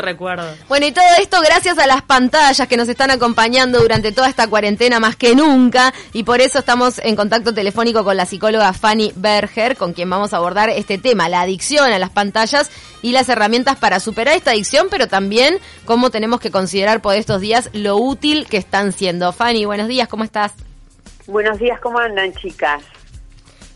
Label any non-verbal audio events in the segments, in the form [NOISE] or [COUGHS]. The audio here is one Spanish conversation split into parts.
recuerdo. Bueno, y todo esto gracias a las pantallas que nos están acompañando durante toda esta cuarentena más que nunca. Y por eso estamos en contacto telefónico con la psicóloga Fanny Berger, con quien vamos a abordar este tema, la adicción a las pantallas y las herramientas para superar esta adicción, pero también cómo tenemos que considerar por estos días lo útil que están siendo. Fanny, buenos días, ¿cómo estás? Buenos días, ¿cómo andan, chicas?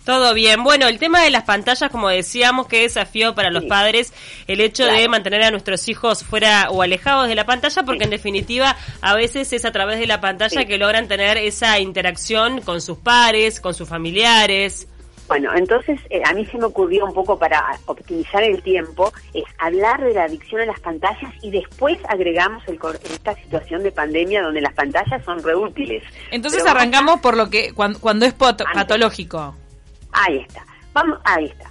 Todo bien. Bueno, el tema de las pantallas, como decíamos, que desafío para los padres el hecho de mantener a nuestros hijos fuera o alejados de la pantalla, porque en definitiva a veces es a través de la pantalla que logran tener esa interacción con sus pares, con sus familiares. Bueno, entonces eh, a mí se me ocurrió un poco para optimizar el tiempo, es hablar de la adicción a las pantallas y después agregamos el, esta situación de pandemia donde las pantallas son reútiles. Entonces arrancamos por lo que cuando, es patológico. Ahí está. Vamos, ahí está.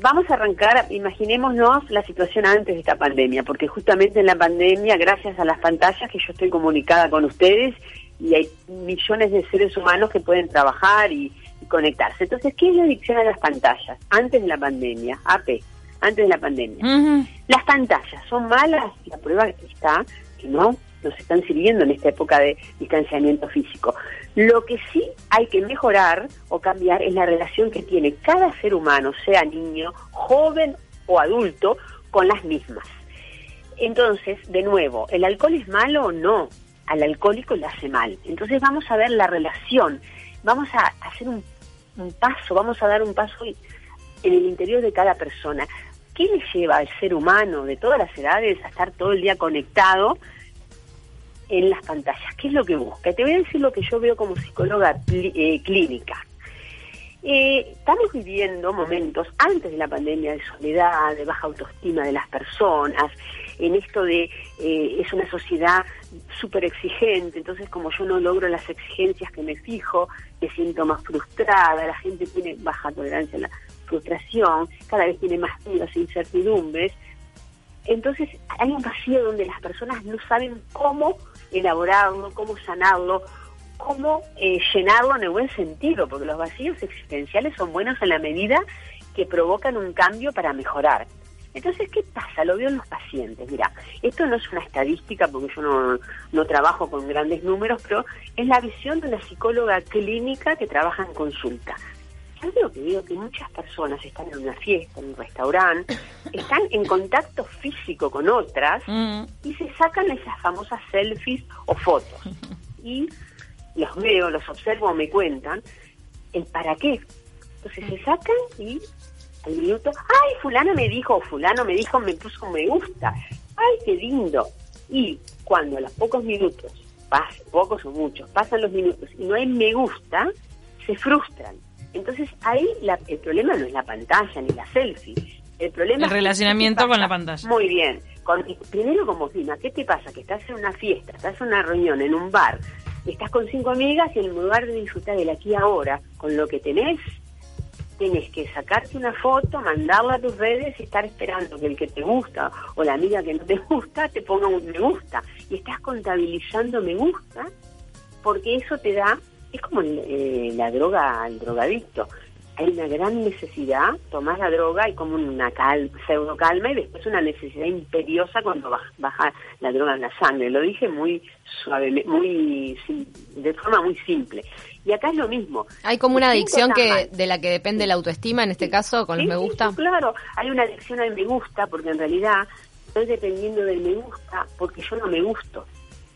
Vamos a arrancar, imaginémonos la situación antes de esta pandemia, porque justamente en la pandemia, gracias a las pantallas que yo estoy comunicada con ustedes, y hay millones de seres humanos que pueden trabajar y, conectarse. Entonces, ¿qué es la adicción a las pantallas? Antes de la pandemia, AP, antes de la pandemia. Las pantallas son malas, la prueba está que no, nos están sirviendo en esta época de distanciamiento físico. Lo que sí hay que mejorar o cambiar es la relación que tiene cada ser humano, sea niño, joven o adulto, con las mismas. Entonces, de nuevo, ¿el alcohol es malo o no? Al alcohólico le hace mal. Entonces vamos a ver la relación, vamos a hacer un, paso, vamos a dar un paso en el interior de cada persona. ¿Qué le lleva al ser humano de todas las edades a estar todo el día conectado en las pantallas. ¿Qué es lo que busca? Te voy a decir lo que yo veo como psicóloga eh, clínica. Eh, estamos viviendo momentos antes de la pandemia de soledad, de baja autoestima de las personas, en esto de eh, es una sociedad súper exigente, entonces como yo no logro las exigencias que me fijo, me siento más frustrada, la gente tiene baja tolerancia a la frustración, cada vez tiene más dudas e incertidumbres, entonces hay un vacío donde las personas no saben cómo elaborarlo, cómo sanarlo, cómo eh, llenarlo en el buen sentido, porque los vacíos existenciales son buenos en la medida que provocan un cambio para mejorar. Entonces, ¿qué pasa? Lo veo en los pacientes. Mira, esto no es una estadística porque yo no, no trabajo con grandes números, pero es la visión de una psicóloga clínica que trabaja en consulta yo que digo que muchas personas están en una fiesta, en un restaurante, [COUGHS] están en contacto físico con otras mm. y se sacan esas famosas selfies o fotos. [LAUGHS] Y los veo, los observo, me cuentan el para qué. Entonces se sacan y al minuto, ay, fulano me dijo, fulano me dijo, me puso me gusta. Ay, qué lindo. Y cuando a los pocos minutos, pocos o muchos, pasan los minutos y no hay me gusta, se frustran entonces ahí el problema no es la pantalla ni la selfie. El problema el relacionamiento con la pantalla. Muy bien. Con, primero como clima, ¿qué te pasa? Que estás en una fiesta, estás en una reunión, en un bar, estás con cinco amigas y en lugar de disfrutar del aquí ahora con lo que tenés, tenés que sacarte una foto, mandarla a tus redes y estar esperando que el que te gusta o la amiga que no te [LAUGHS] gusta te ponga un me gusta. Y estás contabilizando me gusta porque eso te da es como eh, la droga al drogadicto. Hay una gran necesidad, tomar la droga y como una cal, pseudo calma y después una necesidad imperiosa cuando baja, la droga en la sangre. Lo dije muy suave, muy de forma muy simple. Y acá es lo mismo. Hay como una adicción que de la que depende la autoestima, en este caso, con los me gusta. claro, hay una adicción al me gusta porque en realidad estoy dependiendo del me gusta porque yo no me gusto.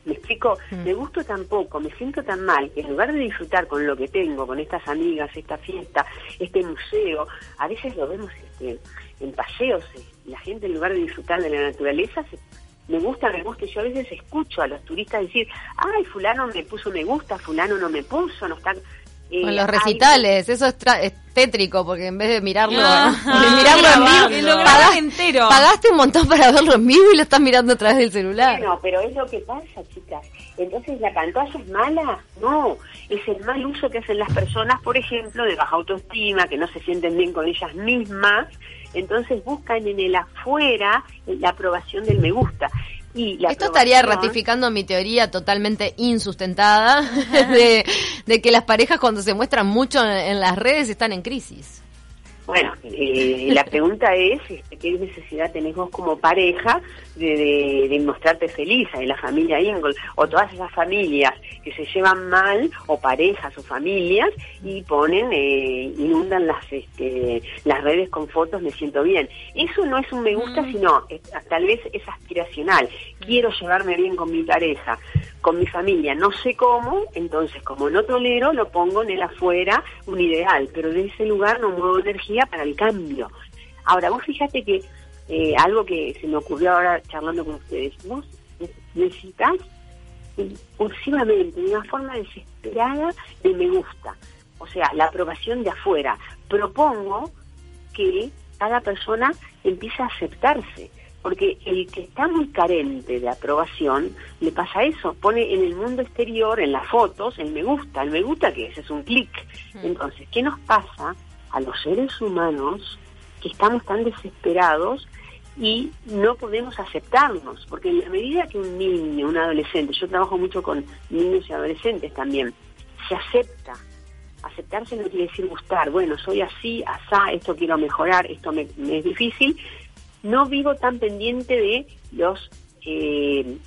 Me explico, mm. me gusto tampoco, me siento tan mal que en lugar de disfrutar con lo que tengo, con estas amigas, esta fiesta, este museo, a veces lo vemos este, en paseos, eh, la gente en lugar de disfrutar de la naturaleza me gusta, me gusta. Y yo a veces escucho a los turistas decir, ay, fulano me puso me gusta, fulano no me puso, no está con los recitales, eso es, tétrico, porque en vez de mirarlo, mirarlo en vivo, pagaste, entero. pagaste un montón para verlo en vivo y lo estás mirando a través del celular. No, pero es lo que pasa, chicas. Entonces, ¿la pantalla es mala? No, es el mal uso que hacen las personas, por ejemplo, de baja autoestima, que no se sienten bien con ellas mismas, entonces buscan en el afuera la aprobación del me gusta. Esto estaría ratificando mi teoría totalmente insustentada [LAUGHS] de, que las parejas cuando se muestran mucho en, las redes están en crisis. Bueno, eh, la pregunta es, este, ¿qué necesidad tenés vos como pareja de, de, mostrarte feliz en la familia Ingle? O todas esas familias que se llevan mal, o parejas o familias, y ponen, eh, inundan las, este, las redes con fotos, me siento bien. Eso no es un me gusta, mm. sino tal vez es aspiracional. Quiero llevarme bien con mi pareja con mi familia no sé cómo, entonces como no tolero, lo pongo en el afuera, un ideal, pero de ese lugar no muevo energía para el cambio. Ahora, vos fíjate que eh, algo que se me ocurrió ahora charlando con ustedes, vos necesitas impulsivamente, de una forma desesperada, de me gusta, o sea, la aprobación de afuera. Propongo que cada persona empiece a aceptarse porque el que está muy carente de aprobación le pasa eso, pone en el mundo exterior, en las fotos, el me gusta, el me gusta que es, es un clic. Entonces, ¿qué nos pasa a los seres humanos que estamos tan desesperados y no podemos aceptarnos? Porque en la medida que un niño, un adolescente, yo trabajo mucho con niños y adolescentes también, se acepta, aceptarse no quiere decir gustar, bueno, soy así, asá, esto quiero mejorar, esto me es difícil, no vivo tan pendiente de los eh,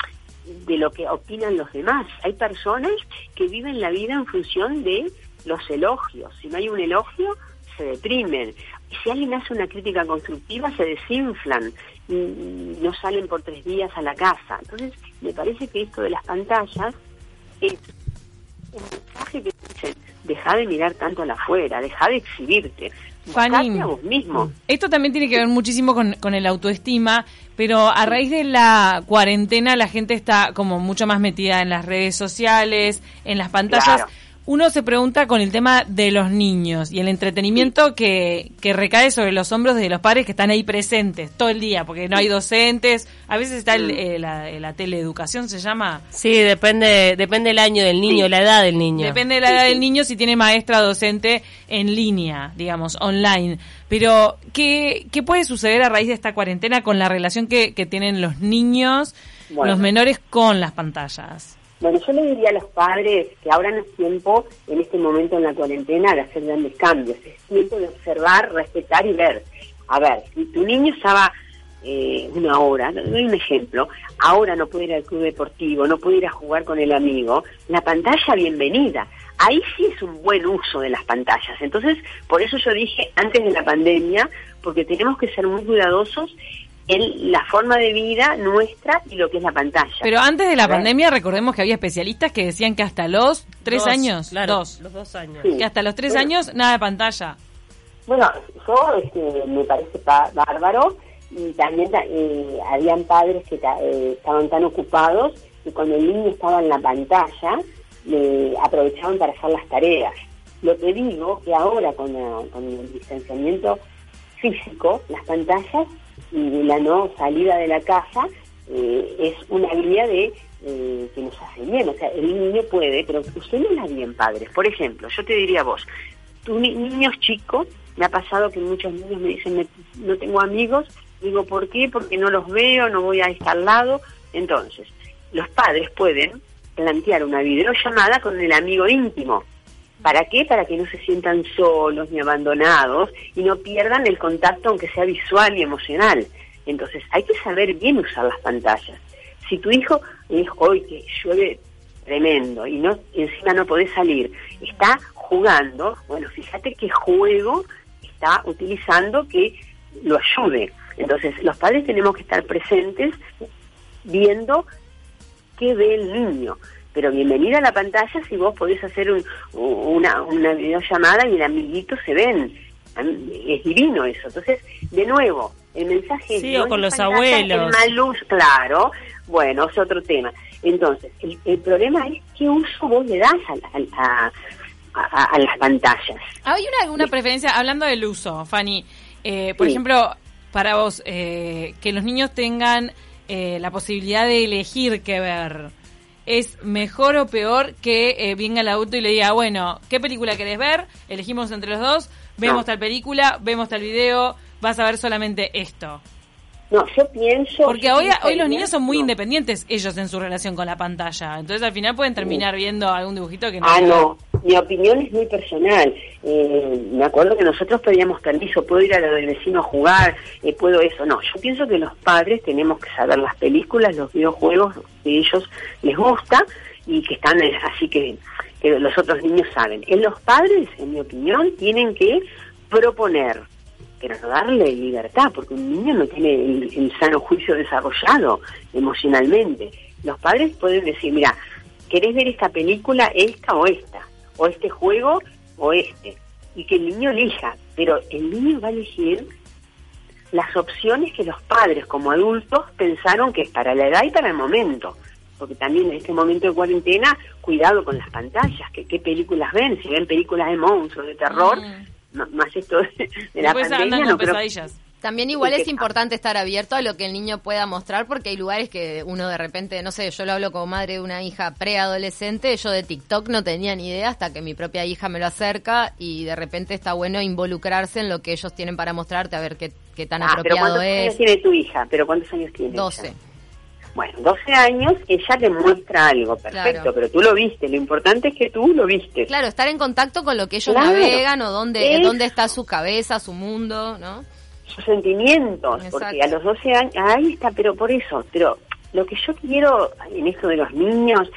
de lo que opinan los demás. Hay personas que viven la vida en función de los elogios. Si no hay un elogio, se deprimen. Y si alguien hace una crítica constructiva, se desinflan, no salen por tres días a la casa. Entonces, me parece que esto de las pantallas es un mensaje que dicen, deja de mirar tanto a la afuera, deja de exhibirte. Fanny, mismo. Esto también tiene que ver muchísimo con, con, el autoestima, pero a raíz de la cuarentena la gente está como mucho más metida en las redes sociales, en las pantallas uno se pregunta con el tema de los niños y el entretenimiento que, que recae sobre los hombros de los padres que están ahí presentes todo el día, porque no hay docentes, a veces está el, eh, la, teleeducación, se llama. Sí, depende depende del año del niño, la edad del niño. Depende de la edad del niño si tiene maestra docente en línea, digamos, online. Pero, ¿qué, qué puede suceder a raíz de esta cuarentena con la relación que, que tienen los niños, los menores con las pantallas? Bueno, yo le diría a los padres que ahora no es tiempo, en este momento en la cuarentena, de hacer grandes cambios. Es tiempo de observar, respetar y ver. A ver, si tu niño estaba eh, una hora, doy un ejemplo, ahora no puede ir al club deportivo, no puede ir a jugar con el amigo, la pantalla bienvenida. Ahí sí es un buen uso de las pantallas. Entonces, por eso yo dije antes de la pandemia, porque tenemos que ser muy cuidadosos la forma de vida nuestra y lo que es la pantalla. Pero antes de la pandemia recordemos que había especialistas que decían que hasta los tres años, dos, los dos años, que hasta los tres años nada de pantalla. Bueno, yo este, me parece bárbaro y también eh, habían padres que eh, estaban tan ocupados que cuando el niño estaba en la pantalla le aprovechaban para hacer las tareas. Lo que digo que ahora con, con el distanciamiento físico, las pantallas y la no salida de la casa eh, es una guía de eh, que nos hace bien. O sea, el niño puede, pero usted no la bien, padres. Por ejemplo, yo te diría a vos, tu niño es chico, me ha pasado que muchos niños me dicen, no tengo amigos, digo, ¿por qué? Porque no los veo, no voy a estar al lado. Entonces, los padres pueden plantear una videollamada con el amigo íntimo. ¿Para qué? Para que no se sientan solos ni abandonados y no pierdan el contacto aunque sea visual y emocional. Entonces hay que saber bien usar las pantallas. Si tu hijo dijo hoy que llueve tremendo y no encima no podés salir, está jugando, bueno, fíjate qué juego está utilizando que lo ayude. Entonces los padres tenemos que estar presentes viendo qué ve el niño pero bienvenida a la pantalla si vos podés hacer una, una videollamada y el amiguito se ven. Es divino eso. Entonces, de nuevo, el mensaje sí, o con los abuelos. El luz, claro. Bueno, es otro tema. Entonces, el, problema es qué uso vos le das a, a, las pantallas. ¿Hay una, alguna preferencia, hablando del uso, Fanny? Eh, por ejemplo, para vos, eh, que los niños tengan eh, la posibilidad de elegir qué ver es mejor o peor que eh, venga el adulto y le diga, bueno, ¿qué película querés ver? Elegimos entre los dos, vemos tal película, vemos tal video, vas a ver solamente esto. No, yo pienso... Porque hoy, hoy los niños son muy independientes ellos en su relación con la pantalla. Entonces al final pueden terminar viendo algún dibujito que no... Ah, no. Mi opinión es muy personal. Eh, me acuerdo que nosotros pedíamos permiso, puedo ir a lo del vecino a jugar, eh, puedo eso. No, yo pienso que los padres tenemos que saber las películas, los videojuegos que a ellos les gusta y que están eh, así que, que los otros niños saben. En los padres, en mi opinión, tienen que proponer pero no darle libertad, porque un niño no tiene el, sano juicio desarrollado emocionalmente. Los padres pueden decir, mira, ¿querés ver esta película, esta o esta? O este juego o este. Y que el niño elija, pero el niño va a elegir las opciones que los padres como adultos pensaron que es para la edad y para el momento. Porque también en este momento de cuarentena, cuidado con las pantallas, que qué películas ven, si ven películas de monstruos, de terror, mm más esto de, la pandemia, no También igual es importante estar abierto a lo que el niño pueda mostrar porque hay lugares que uno de repente, no sé, yo lo hablo como madre de una hija preadolescente, yo de TikTok no tenía ni idea hasta que mi propia hija me lo acerca y de repente está bueno involucrarse en lo que ellos tienen para mostrarte, a ver qué, qué tan ah, apropiado pero es. años tiene tu hija? ¿Pero cuántos años tiene? 12. Bueno, 12 años, ella te muestra algo, perfecto, pero tú lo viste, lo importante es que tú lo viste. Claro, estar en contacto con lo que ellos navegan o dónde, dónde está su cabeza, su mundo, ¿no? Sus sentimientos, porque a los 12 años, ahí está, pero por eso, pero lo que yo quiero en esto de los niños,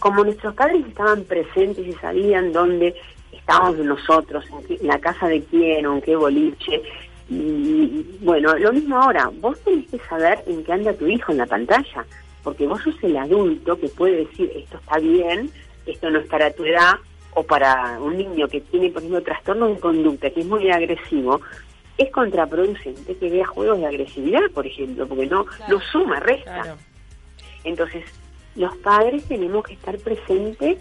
como nuestros padres estaban presentes y sabían dónde estábamos nosotros, en la casa de quién o en qué boliche, y bueno, lo mismo ahora, vos tenés que saber en qué anda tu hijo en la pantalla, porque vos sos el adulto que puede decir esto está bien, esto no es para tu edad, o para un niño que tiene, por ejemplo, trastorno de conducta, que es muy agresivo, es contraproducente que vea juegos de agresividad, por ejemplo, porque no, no suma, resta. Entonces, los padres tenemos que estar presentes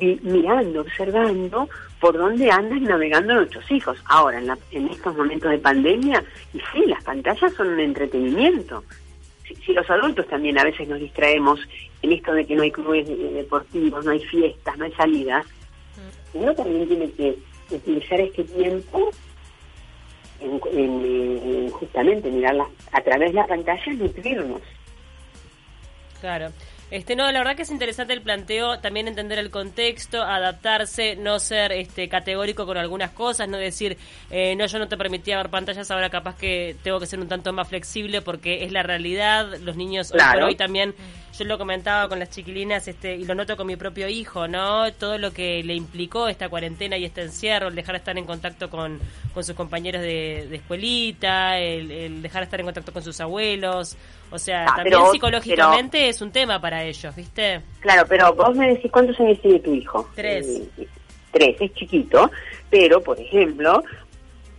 mirando, observando por dónde andan navegando nuestros hijos. Ahora, en, en estos momentos de pandemia, y sí, las pantallas son un entretenimiento. Si, los adultos también a veces nos distraemos en esto de que no hay clubes deportivos, no hay fiestas, no hay salidas, uno también tiene que utilizar este tiempo en, justamente mirarlas a través de la pantalla y nutrirnos. Claro. Este, no, la verdad que es interesante el planteo, también entender el contexto, adaptarse, no ser este, categórico con algunas cosas, no decir, eh, no, yo no te permitía ver pantallas, ahora capaz que tengo que ser un tanto más flexible porque es la realidad, los niños hoy por hoy también yo lo comentaba con las chiquilinas este, y lo noto con mi propio hijo, ¿no? Todo lo que le implicó esta cuarentena y este encierro, el dejar de estar en contacto con, con sus compañeros de, escuelita, el, dejar de estar en contacto con sus abuelos. O sea, ah, también psicológicamente es un tema para ellos, ¿viste? Claro, pero vos me decís cuántos años tiene tu hijo. Tres. Eh, tres, es chiquito, pero por ejemplo,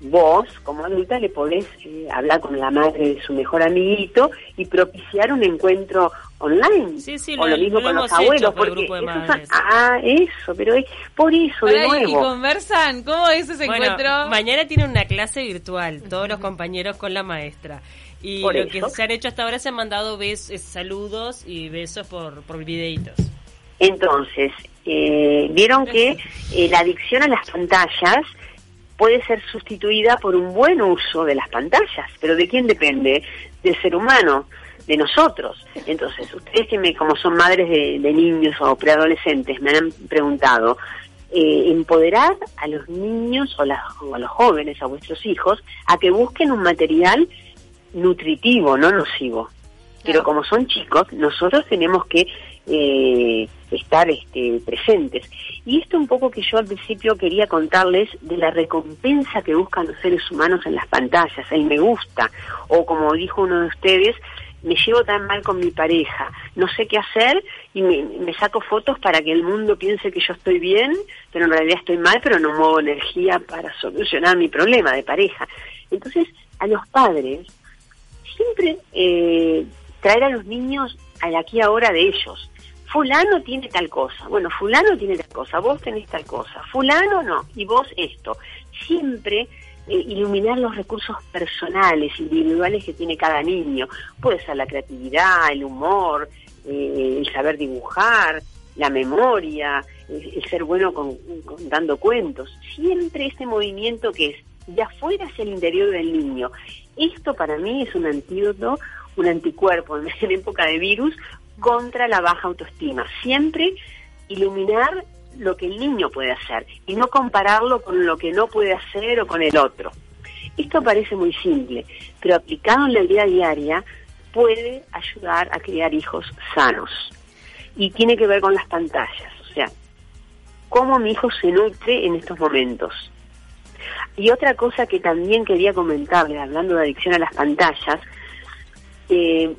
vos, como adulta, le podés eh, hablar con la madre de su mejor amiguito y propiciar un encuentro online. Sí, sí, o lo, mismo con los abuelos. porque ah, eso, pero es por eso, de nuevo. ¿Y conversan? ¿Cómo es ese encuentro? Mañana tiene una clase virtual, todos los compañeros con la maestra. Y lo que se han hecho hasta ahora se han mandado besos, saludos y besos por, por videitos. Entonces, eh, vieron que eh, la adicción a las pantallas puede ser sustituida por un buen uso de las pantallas, pero ¿de quién depende? Del ser humano, de nosotros. Entonces, ustedes que me, como son madres de, niños o preadolescentes, me han preguntado, eh, empoderar a los niños o, a los jóvenes, a vuestros hijos, a que busquen un material nutritivo, no nocivo. Pero como son chicos, nosotros tenemos que eh, estar este, presentes. Y esto un poco que yo al principio quería contarles de la recompensa que buscan los seres humanos en las pantallas, el me gusta, o como dijo uno de ustedes, me llevo tan mal con mi pareja, no sé qué hacer y me, saco fotos para que el mundo piense que yo estoy bien, pero en realidad estoy mal, pero no muevo energía para solucionar mi problema de pareja. Entonces, a los padres, siempre eh, traer a los niños al aquí ahora de ellos, fulano tiene tal cosa, bueno, fulano tiene tal cosa, vos tenés tal cosa, fulano no, y vos esto. Siempre eh, iluminar los recursos personales, individuales que tiene cada niño. Puede ser la creatividad, el humor, eh, el saber dibujar, la memoria, el, ser bueno con, dando cuentos. Siempre este movimiento que es de afuera hacia el interior del niño. Esto para mí es un antídoto, un anticuerpo [LAUGHS] en época de virus contra la baja autoestima. Siempre iluminar lo que el niño puede hacer y no compararlo con lo que no puede hacer o con el otro. Esto parece muy simple, pero aplicado en la vida diaria puede ayudar a criar hijos sanos. Y tiene que ver con las pantallas, o sea, cómo mi hijo se nutre en estos momentos. Y otra cosa que también quería comentarle, hablando de adicción a las pantallas, eh,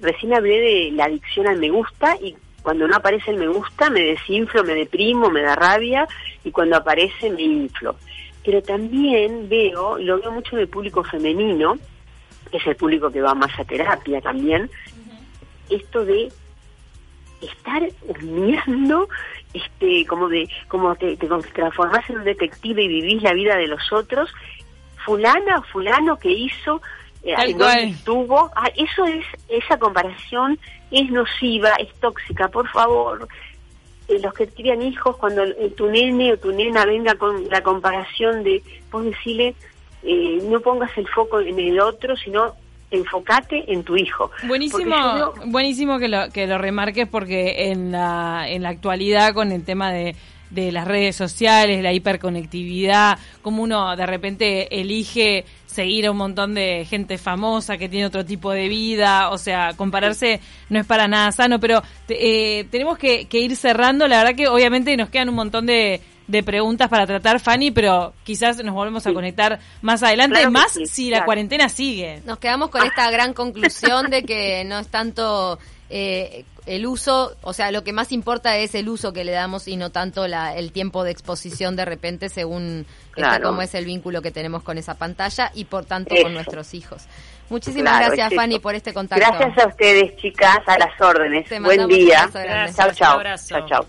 recién hablé de la adicción al me gusta y cuando no aparece el me gusta me desinflo, me deprimo, me da rabia y cuando aparece me inflo. Pero también veo, y lo veo mucho en el público femenino, que es el público que va más a terapia también, esto de estar mirando este como de como te, te transformás en un detective y vivís la vida de los otros fulana fulano que hizo eh, estuvo. Ah, eso es esa comparación es nociva es tóxica. Por favor eh, los que crían hijos cuando tu nene o tu nena venga con la comparación de vos decirle eh, no pongas el foco en el otro sino enfócate en tu hijo. Buenísimo, buenísimo que lo, que lo remarques porque en la, en la actualidad con el tema de, de las redes sociales, la hiperconectividad, como uno de repente elige seguir a un montón de gente famosa que tiene otro tipo de vida, o sea, compararse no es para nada sano, pero eh, tenemos que, que ir cerrando, la verdad que obviamente nos quedan un montón de, de preguntas para tratar, Fanny, pero quizás nos volvemos a conectar más adelante, más si la cuarentena sigue. Nos quedamos con esta gran conclusión de que no es tanto eh, el uso, o sea, lo que más importa es el uso que le damos y no tanto la, el tiempo de exposición de repente según este, cómo es el vínculo que tenemos con esa pantalla y por tanto con nuestros hijos. Muchísimas gracias, Fanny, por este contacto. Gracias a ustedes, chicas, a las órdenes. Buen día. Chao, chao. Chao, chao.